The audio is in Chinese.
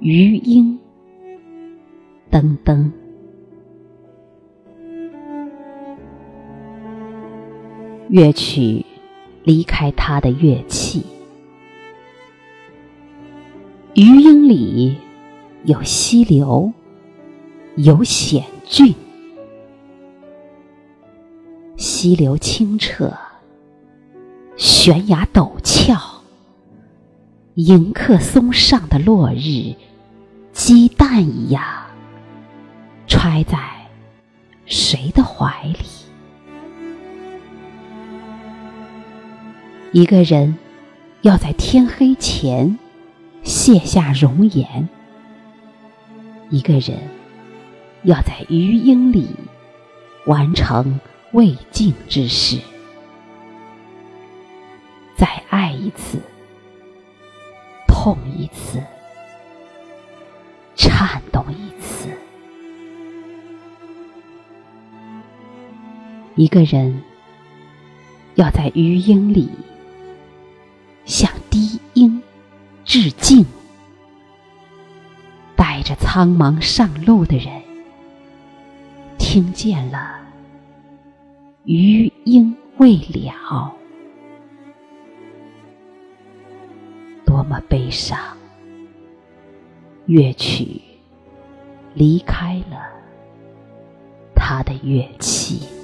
余音，噔噔。乐曲离开它的乐器，余音里有溪流，有险峻。溪流清澈，悬崖陡峭，迎客松上的落日，鸡蛋一样揣在谁的怀里？一个人要在天黑前卸下容颜，一个人要在余音里完成。未尽之事，再爱一次，痛一次，颤动一次。一个人要在余音里向低音致敬，带着苍茫上路的人听见了。余音未了，多么悲伤！乐曲离开了他的乐器。